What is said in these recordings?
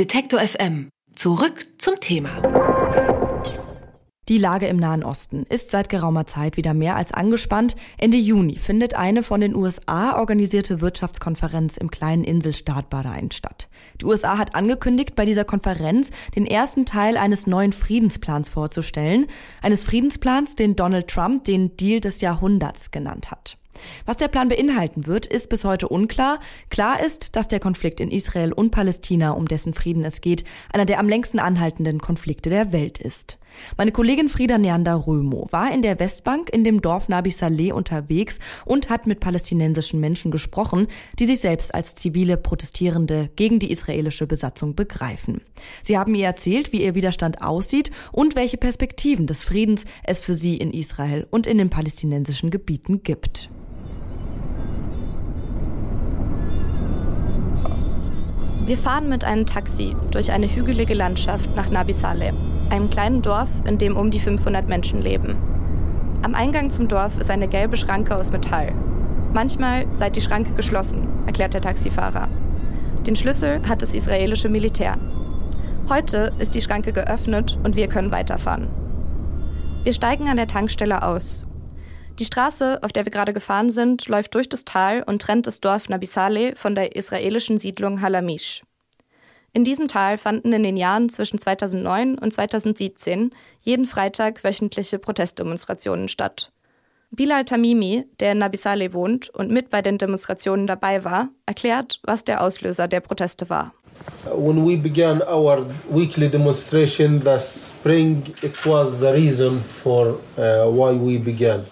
Detektor FM. Zurück zum Thema. Die Lage im Nahen Osten ist seit geraumer Zeit wieder mehr als angespannt. Ende Juni findet eine von den USA organisierte Wirtschaftskonferenz im kleinen Inselstaat Bahrain statt. Die USA hat angekündigt, bei dieser Konferenz den ersten Teil eines neuen Friedensplans vorzustellen. Eines Friedensplans, den Donald Trump den Deal des Jahrhunderts genannt hat. Was der Plan beinhalten wird, ist bis heute unklar. Klar ist, dass der Konflikt in Israel und Palästina, um dessen Frieden es geht, einer der am längsten anhaltenden Konflikte der Welt ist. Meine Kollegin Frieda Neander-Römo war in der Westbank in dem Dorf Nabi Saleh unterwegs und hat mit palästinensischen Menschen gesprochen, die sich selbst als zivile Protestierende gegen die israelische Besatzung begreifen. Sie haben ihr erzählt, wie ihr Widerstand aussieht und welche Perspektiven des Friedens es für sie in Israel und in den palästinensischen Gebieten gibt. Wir fahren mit einem Taxi durch eine hügelige Landschaft nach Nabi Saleh, einem kleinen Dorf, in dem um die 500 Menschen leben. Am Eingang zum Dorf ist eine gelbe Schranke aus Metall. Manchmal sei die Schranke geschlossen, erklärt der Taxifahrer. Den Schlüssel hat das israelische Militär. Heute ist die Schranke geöffnet und wir können weiterfahren. Wir steigen an der Tankstelle aus die Straße, auf der wir gerade gefahren sind, läuft durch das Tal und trennt das Dorf Nabisale von der israelischen Siedlung Halamish. In diesem Tal fanden in den Jahren zwischen 2009 und 2017 jeden Freitag wöchentliche Protestdemonstrationen statt. Bilal Tamimi, der in Nabisale wohnt und mit bei den Demonstrationen dabei war, erklärt, was der Auslöser der Proteste war. When we began our weekly demonstration last spring, it was the reason for uh, why we began.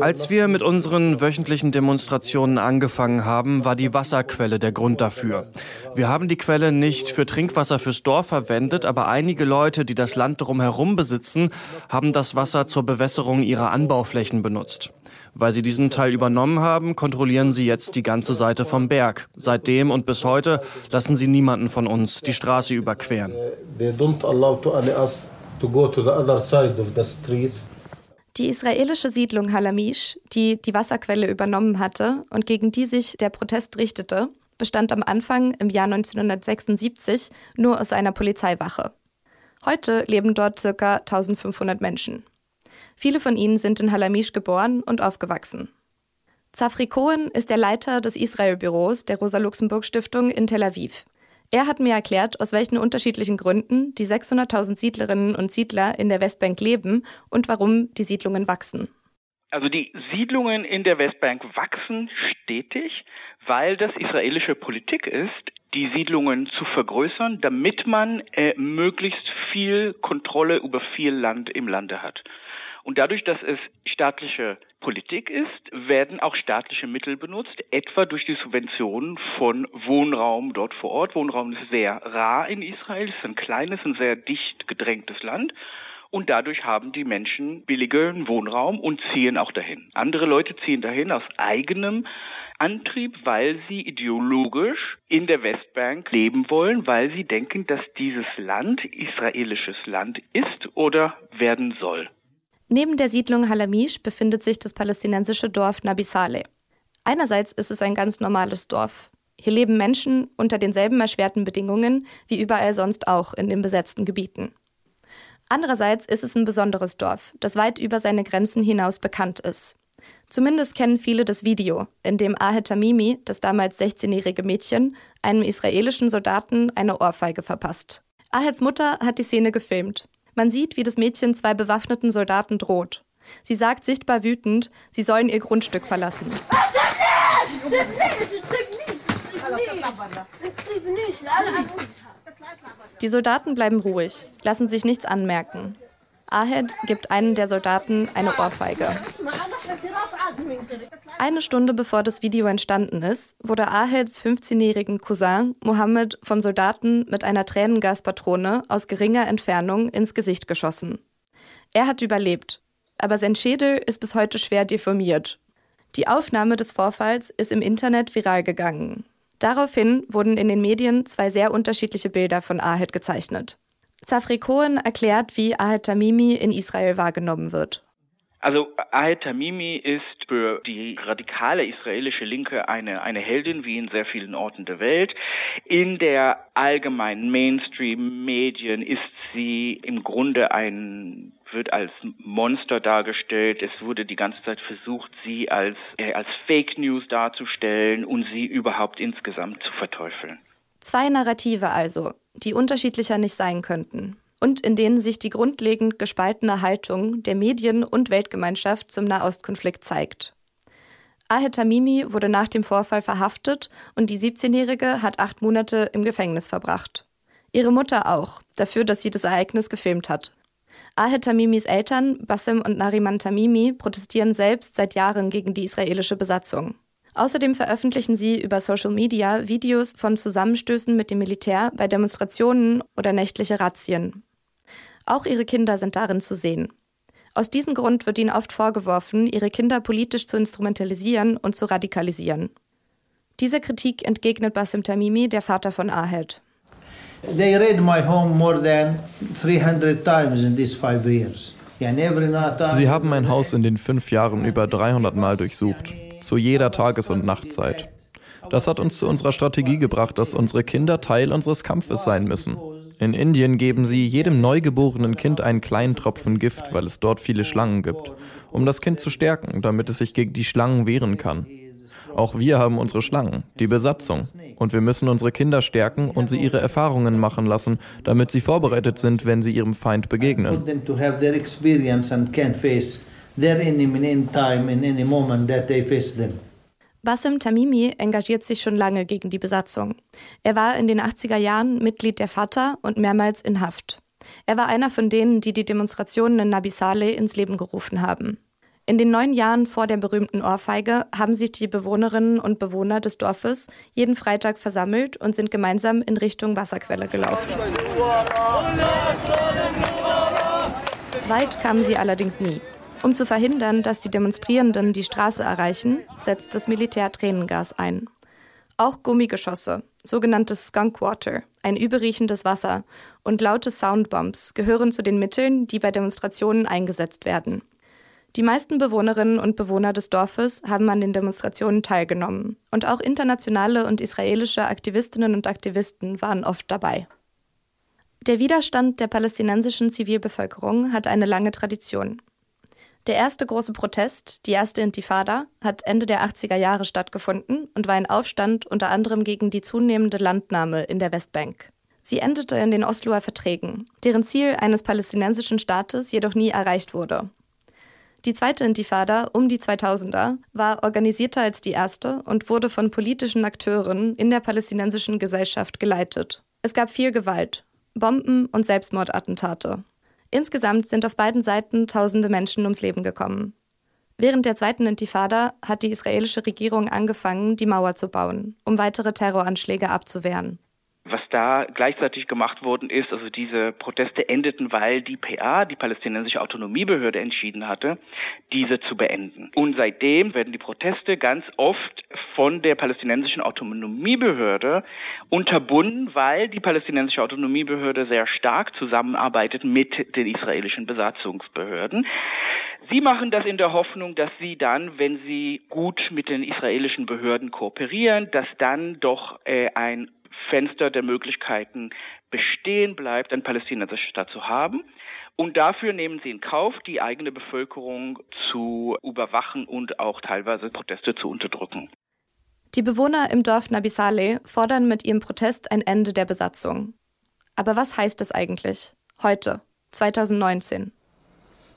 Als wir mit unseren wöchentlichen Demonstrationen angefangen haben, war die Wasserquelle der Grund dafür. Wir haben die Quelle nicht für Trinkwasser fürs Dorf verwendet, aber einige Leute, die das Land drumherum besitzen, haben das Wasser zur Bewässerung ihrer Anbauflächen benutzt. Weil sie diesen Teil übernommen haben, kontrollieren sie jetzt die ganze Seite vom Berg. Seitdem und bis heute lassen sie niemanden von uns die Straße überqueren. They don't allow to us to go to the other. Die israelische Siedlung Halamish, die die Wasserquelle übernommen hatte und gegen die sich der Protest richtete, bestand am Anfang im Jahr 1976 nur aus einer Polizeiwache. Heute leben dort ca. 1500 Menschen. Viele von ihnen sind in Halamish geboren und aufgewachsen. Zafri Cohen ist der Leiter des Israel-Büros der Rosa-Luxemburg-Stiftung in Tel Aviv. Er hat mir erklärt, aus welchen unterschiedlichen Gründen die 600.000 Siedlerinnen und Siedler in der Westbank leben und warum die Siedlungen wachsen. Also die Siedlungen in der Westbank wachsen stetig, weil das israelische Politik ist, die Siedlungen zu vergrößern, damit man äh, möglichst viel Kontrolle über viel Land im Lande hat. Und dadurch, dass es staatliche Politik ist, werden auch staatliche Mittel benutzt, etwa durch die Subventionen von Wohnraum dort vor Ort. Wohnraum ist sehr rar in Israel, es ist ein kleines, ein sehr dicht gedrängtes Land. Und dadurch haben die Menschen billigen Wohnraum und ziehen auch dahin. Andere Leute ziehen dahin aus eigenem Antrieb, weil sie ideologisch in der Westbank leben wollen, weil sie denken, dass dieses Land israelisches Land ist oder werden soll. Neben der Siedlung Halamish befindet sich das palästinensische Dorf Nabi Saleh. Einerseits ist es ein ganz normales Dorf. Hier leben Menschen unter denselben erschwerten Bedingungen wie überall sonst auch in den besetzten Gebieten. Andererseits ist es ein besonderes Dorf, das weit über seine Grenzen hinaus bekannt ist. Zumindest kennen viele das Video, in dem Ahed Tamimi, das damals 16-jährige Mädchen, einem israelischen Soldaten eine Ohrfeige verpasst. Aheds Mutter hat die Szene gefilmt. Man sieht, wie das Mädchen zwei bewaffneten Soldaten droht. Sie sagt sichtbar wütend, sie sollen ihr Grundstück verlassen. Die Soldaten bleiben ruhig, lassen sich nichts anmerken. Ahed gibt einen der Soldaten eine Ohrfeige. Eine Stunde bevor das Video entstanden ist, wurde Aheds 15-jährigen Cousin Mohammed von Soldaten mit einer Tränengaspatrone aus geringer Entfernung ins Gesicht geschossen. Er hat überlebt, aber sein Schädel ist bis heute schwer deformiert. Die Aufnahme des Vorfalls ist im Internet viral gegangen. Daraufhin wurden in den Medien zwei sehr unterschiedliche Bilder von Ahed gezeichnet. Zafri Cohen erklärt, wie Ahed Tamimi in Israel wahrgenommen wird. Also Ahed Tamimi ist für die radikale israelische Linke eine, eine Heldin, wie in sehr vielen Orten der Welt. In der allgemeinen Mainstream-Medien ist sie im Grunde ein wird als Monster dargestellt. Es wurde die ganze Zeit versucht, sie als, äh, als Fake News darzustellen und sie überhaupt insgesamt zu verteufeln. Zwei Narrative also, die unterschiedlicher nicht sein könnten und in denen sich die grundlegend gespaltene Haltung der Medien und Weltgemeinschaft zum Nahostkonflikt zeigt. Ahed Tamimi wurde nach dem Vorfall verhaftet und die 17-Jährige hat acht Monate im Gefängnis verbracht. Ihre Mutter auch, dafür, dass sie das Ereignis gefilmt hat. Ahed Tamimis Eltern, Bassem und Nariman Tamimi, protestieren selbst seit Jahren gegen die israelische Besatzung. Außerdem veröffentlichen sie über Social Media Videos von Zusammenstößen mit dem Militär bei Demonstrationen oder nächtliche Razzien. Auch ihre Kinder sind darin zu sehen. Aus diesem Grund wird ihnen oft vorgeworfen, ihre Kinder politisch zu instrumentalisieren und zu radikalisieren. Dieser Kritik entgegnet Basim Tamimi, der Vater von Ahed. They raid my home more than 300 times in these five years. Sie haben mein Haus in den fünf Jahren über 300 Mal durchsucht, zu jeder Tages- und Nachtzeit. Das hat uns zu unserer Strategie gebracht, dass unsere Kinder Teil unseres Kampfes sein müssen. In Indien geben sie jedem neugeborenen Kind einen kleinen Tropfen Gift, weil es dort viele Schlangen gibt, um das Kind zu stärken, damit es sich gegen die Schlangen wehren kann. Auch wir haben unsere Schlangen, die Besatzung. Und wir müssen unsere Kinder stärken und sie ihre Erfahrungen machen lassen, damit sie vorbereitet sind, wenn sie ihrem Feind begegnen. their enemy in time, in any moment that they face them. Bassem Tamimi engagiert sich schon lange gegen die Besatzung. Er war in den 80er Jahren Mitglied der Fatah und mehrmals in Haft. Er war einer von denen, die die Demonstrationen in Nabi Saleh ins Leben gerufen haben. In den neun Jahren vor der berühmten Ohrfeige haben sich die Bewohnerinnen und Bewohner des Dorfes jeden Freitag versammelt und sind gemeinsam in Richtung Wasserquelle gelaufen. Weit kamen sie allerdings nie. Um zu verhindern, dass die Demonstrierenden die Straße erreichen, setzt das Militär Tränengas ein. Auch Gummigeschosse, sogenanntes Skunkwater, ein überriechendes Wasser und laute Soundbombs gehören zu den Mitteln, die bei Demonstrationen eingesetzt werden. Die meisten Bewohnerinnen und Bewohner des Dorfes haben an den Demonstrationen teilgenommen und auch internationale und israelische Aktivistinnen und Aktivisten waren oft dabei. Der Widerstand der palästinensischen Zivilbevölkerung hat eine lange Tradition. Der erste große Protest, die erste Intifada, hat Ende der 80er Jahre stattgefunden und war ein Aufstand unter anderem gegen die zunehmende Landnahme in der Westbank. Sie endete in den Osloer Verträgen, deren Ziel eines palästinensischen Staates jedoch nie erreicht wurde. Die zweite Intifada um die 2000er war organisierter als die erste und wurde von politischen Akteuren in der palästinensischen Gesellschaft geleitet. Es gab viel Gewalt, Bomben und Selbstmordattentate. Insgesamt sind auf beiden Seiten tausende Menschen ums Leben gekommen. Während der zweiten Intifada hat die israelische Regierung angefangen, die Mauer zu bauen, um weitere Terroranschläge abzuwehren. Was da gleichzeitig gemacht worden ist, also diese Proteste endeten, weil die PA, die palästinensische Autonomiebehörde, entschieden hatte, diese zu beenden. Und seitdem werden die Proteste ganz oft von der palästinensischen Autonomiebehörde unterbunden, weil die palästinensische Autonomiebehörde sehr stark zusammenarbeitet mit den israelischen Besatzungsbehörden. Sie machen das in der Hoffnung, dass sie dann, wenn sie gut mit den israelischen Behörden kooperieren, dass dann doch äh, ein Fenster der Möglichkeiten bestehen bleibt, ein palästinensischer Staat zu haben. Und dafür nehmen sie in Kauf, die eigene Bevölkerung zu überwachen und auch teilweise Proteste zu unterdrücken. Die Bewohner im Dorf Nabisale fordern mit ihrem Protest ein Ende der Besatzung. Aber was heißt das eigentlich? Heute, 2019.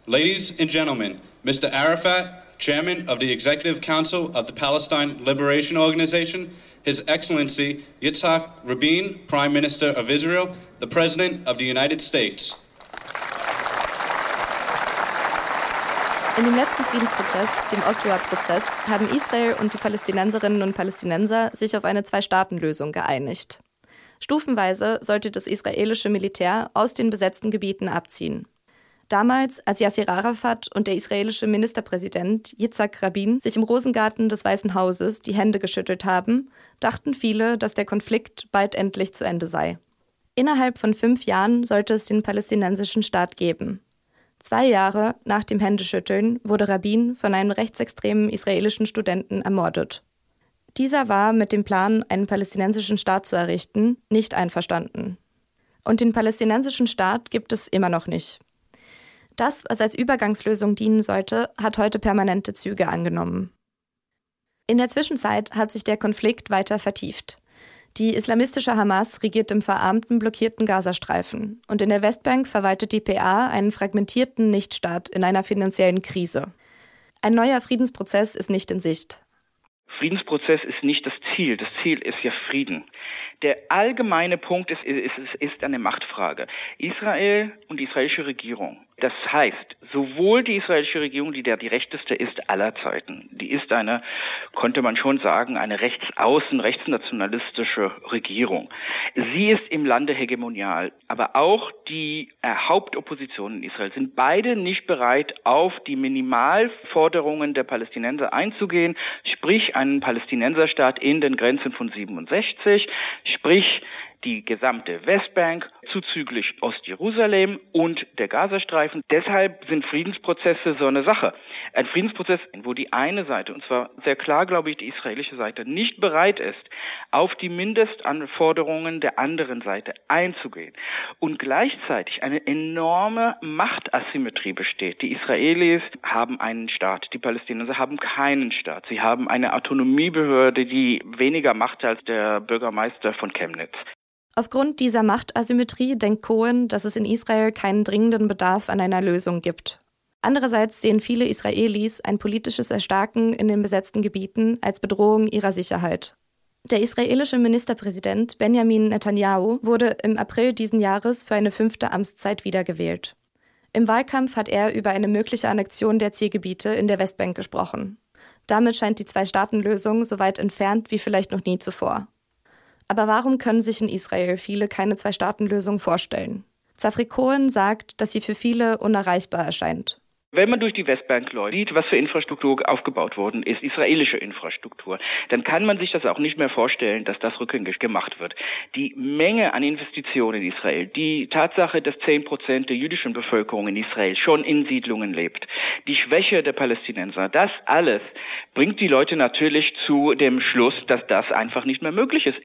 Ladies and gentlemen, Mr. Arafat, Chairman of the Executive Council of the Palestine Liberation Organization, His Excellency Yitzhak Rabin, Prime Minister of Israel, the President of the United States. In dem letzten Friedensprozess, dem Osloer Prozess, haben Israel und die Palästinenserinnen und Palästinenser sich auf eine Zwei-Staaten-Lösung geeinigt. Stufenweise sollte das israelische Militär aus den besetzten Gebieten abziehen. Damals, als Yasser Arafat und der israelische Ministerpräsident Yitzhak Rabin sich im Rosengarten des Weißen Hauses die Hände geschüttelt haben, dachten viele, dass der Konflikt bald endlich zu Ende sei. Innerhalb von fünf Jahren sollte es den palästinensischen Staat geben. Zwei Jahre nach dem Händeschütteln wurde Rabin von einem rechtsextremen israelischen Studenten ermordet. Dieser war mit dem Plan, einen palästinensischen Staat zu errichten, nicht einverstanden. Und den palästinensischen Staat gibt es immer noch nicht. Das, was als Übergangslösung dienen sollte, hat heute permanente Züge angenommen. In der Zwischenzeit hat sich der Konflikt weiter vertieft. Die islamistische Hamas regiert im verarmten, blockierten Gazastreifen und in der Westbank verwaltet die PA einen fragmentierten Nichtstaat in einer finanziellen Krise. Ein neuer Friedensprozess ist nicht in Sicht. Friedensprozess ist nicht das Ziel. Das Ziel ist ja Frieden. Der allgemeine Punkt ist, ist, ist eine Machtfrage. Israel und die israelische Regierung das heißt, sowohl die israelische Regierung, die der die rechteste ist aller Zeiten, die ist eine, konnte man schon sagen, eine rechtsaußen, rechtsnationalistische Regierung. Sie ist im Lande hegemonial, aber auch die äh, Hauptoppositionen in Israel sind beide nicht bereit, auf die Minimalforderungen der Palästinenser einzugehen, sprich einen Palästinenserstaat in den Grenzen von 67, sprich die gesamte Westbank, zuzüglich Ostjerusalem und der Gazastreifen. Deshalb sind Friedensprozesse so eine Sache. Ein Friedensprozess, wo die eine Seite, und zwar sehr klar, glaube ich, die israelische Seite, nicht bereit ist, auf die Mindestanforderungen der anderen Seite einzugehen und gleichzeitig eine enorme Machtasymmetrie besteht. Die Israelis haben einen Staat, die Palästinenser haben keinen Staat. Sie haben eine Autonomiebehörde, die weniger Macht als der Bürgermeister von Chemnitz. Aufgrund dieser Machtasymmetrie denkt Cohen, dass es in Israel keinen dringenden Bedarf an einer Lösung gibt. Andererseits sehen viele Israelis ein politisches Erstarken in den besetzten Gebieten als Bedrohung ihrer Sicherheit. Der israelische Ministerpräsident Benjamin Netanyahu wurde im April diesen Jahres für eine fünfte Amtszeit wiedergewählt. Im Wahlkampf hat er über eine mögliche Annexion der Zielgebiete in der Westbank gesprochen. Damit scheint die Zwei-Staaten-Lösung so weit entfernt wie vielleicht noch nie zuvor. Aber warum können sich in Israel viele keine Zwei-Staaten-Lösung vorstellen? Zafri Cohen sagt, dass sie für viele unerreichbar erscheint. Wenn man durch die Westbank läuft, was für Infrastruktur aufgebaut worden ist, israelische Infrastruktur, dann kann man sich das auch nicht mehr vorstellen, dass das rückgängig gemacht wird. Die Menge an Investitionen in Israel, die Tatsache, dass 10 Prozent der jüdischen Bevölkerung in Israel schon in Siedlungen lebt, die Schwäche der Palästinenser, das alles bringt die Leute natürlich zu dem Schluss, dass das einfach nicht mehr möglich ist.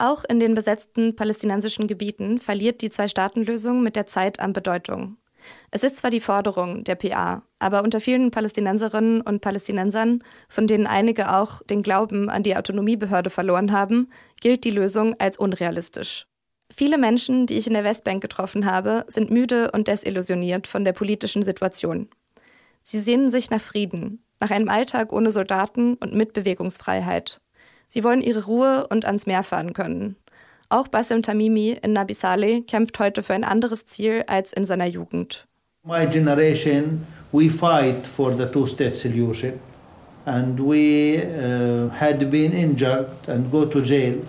Auch in den besetzten palästinensischen Gebieten verliert die Zwei-Staaten-Lösung mit der Zeit an Bedeutung. Es ist zwar die Forderung der PA, aber unter vielen Palästinenserinnen und Palästinensern, von denen einige auch den Glauben an die Autonomiebehörde verloren haben, gilt die Lösung als unrealistisch. Viele Menschen, die ich in der Westbank getroffen habe, sind müde und desillusioniert von der politischen Situation. Sie sehnen sich nach Frieden, nach einem Alltag ohne Soldaten und mit Bewegungsfreiheit. Sie wollen ihre Ruhe und ans Meer fahren können. Auch Bassem Tamimi in Nabi Saleh kämpft heute für ein anderes Ziel als in seiner Jugend. My generation, we fight for the two-state solution, and we uh, had been injured and go to jail.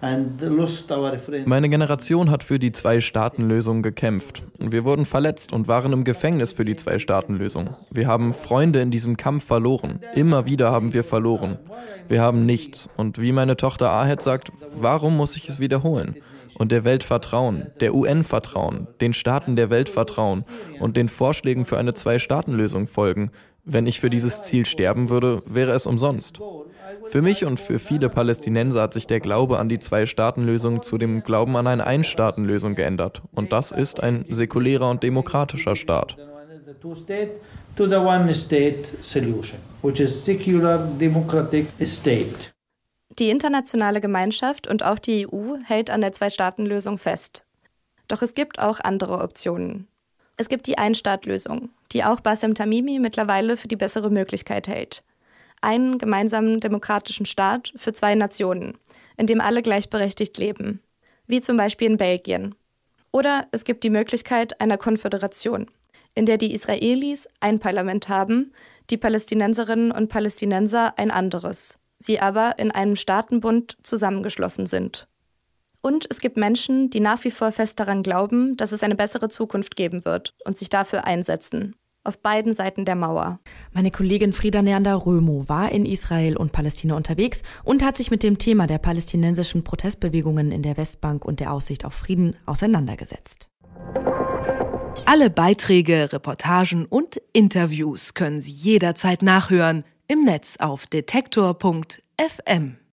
Meine Generation hat für die Zwei-Staaten-Lösung gekämpft. Wir wurden verletzt und waren im Gefängnis für die Zwei-Staaten-Lösung. Wir haben Freunde in diesem Kampf verloren. Immer wieder haben wir verloren. Wir haben nichts. Und wie meine Tochter Ahed sagt, warum muss ich es wiederholen? Und der Welt vertrauen, der UN vertrauen, den Staaten der Welt vertrauen und den Vorschlägen für eine Zwei-Staaten-Lösung folgen. Wenn ich für dieses Ziel sterben würde, wäre es umsonst. Für mich und für viele Palästinenser hat sich der Glaube an die Zwei-Staaten-Lösung zu dem Glauben an eine Ein-Staaten-Lösung geändert. Und das ist ein säkulärer und demokratischer Staat. Die internationale Gemeinschaft und auch die EU hält an der Zwei-Staaten-Lösung fest. Doch es gibt auch andere Optionen. Es gibt die Ein-Staat-Lösung, die auch Bassem Tamimi mittlerweile für die bessere Möglichkeit hält einen gemeinsamen demokratischen Staat für zwei Nationen, in dem alle gleichberechtigt leben, wie zum Beispiel in Belgien. Oder es gibt die Möglichkeit einer Konföderation, in der die Israelis ein Parlament haben, die Palästinenserinnen und Palästinenser ein anderes, sie aber in einem Staatenbund zusammengeschlossen sind. Und es gibt Menschen, die nach wie vor fest daran glauben, dass es eine bessere Zukunft geben wird und sich dafür einsetzen auf beiden Seiten der Mauer. Meine Kollegin Frieda Neander-Römo war in Israel und Palästina unterwegs und hat sich mit dem Thema der palästinensischen Protestbewegungen in der Westbank und der Aussicht auf Frieden auseinandergesetzt. Alle Beiträge, Reportagen und Interviews können Sie jederzeit nachhören im Netz auf detektor.fm.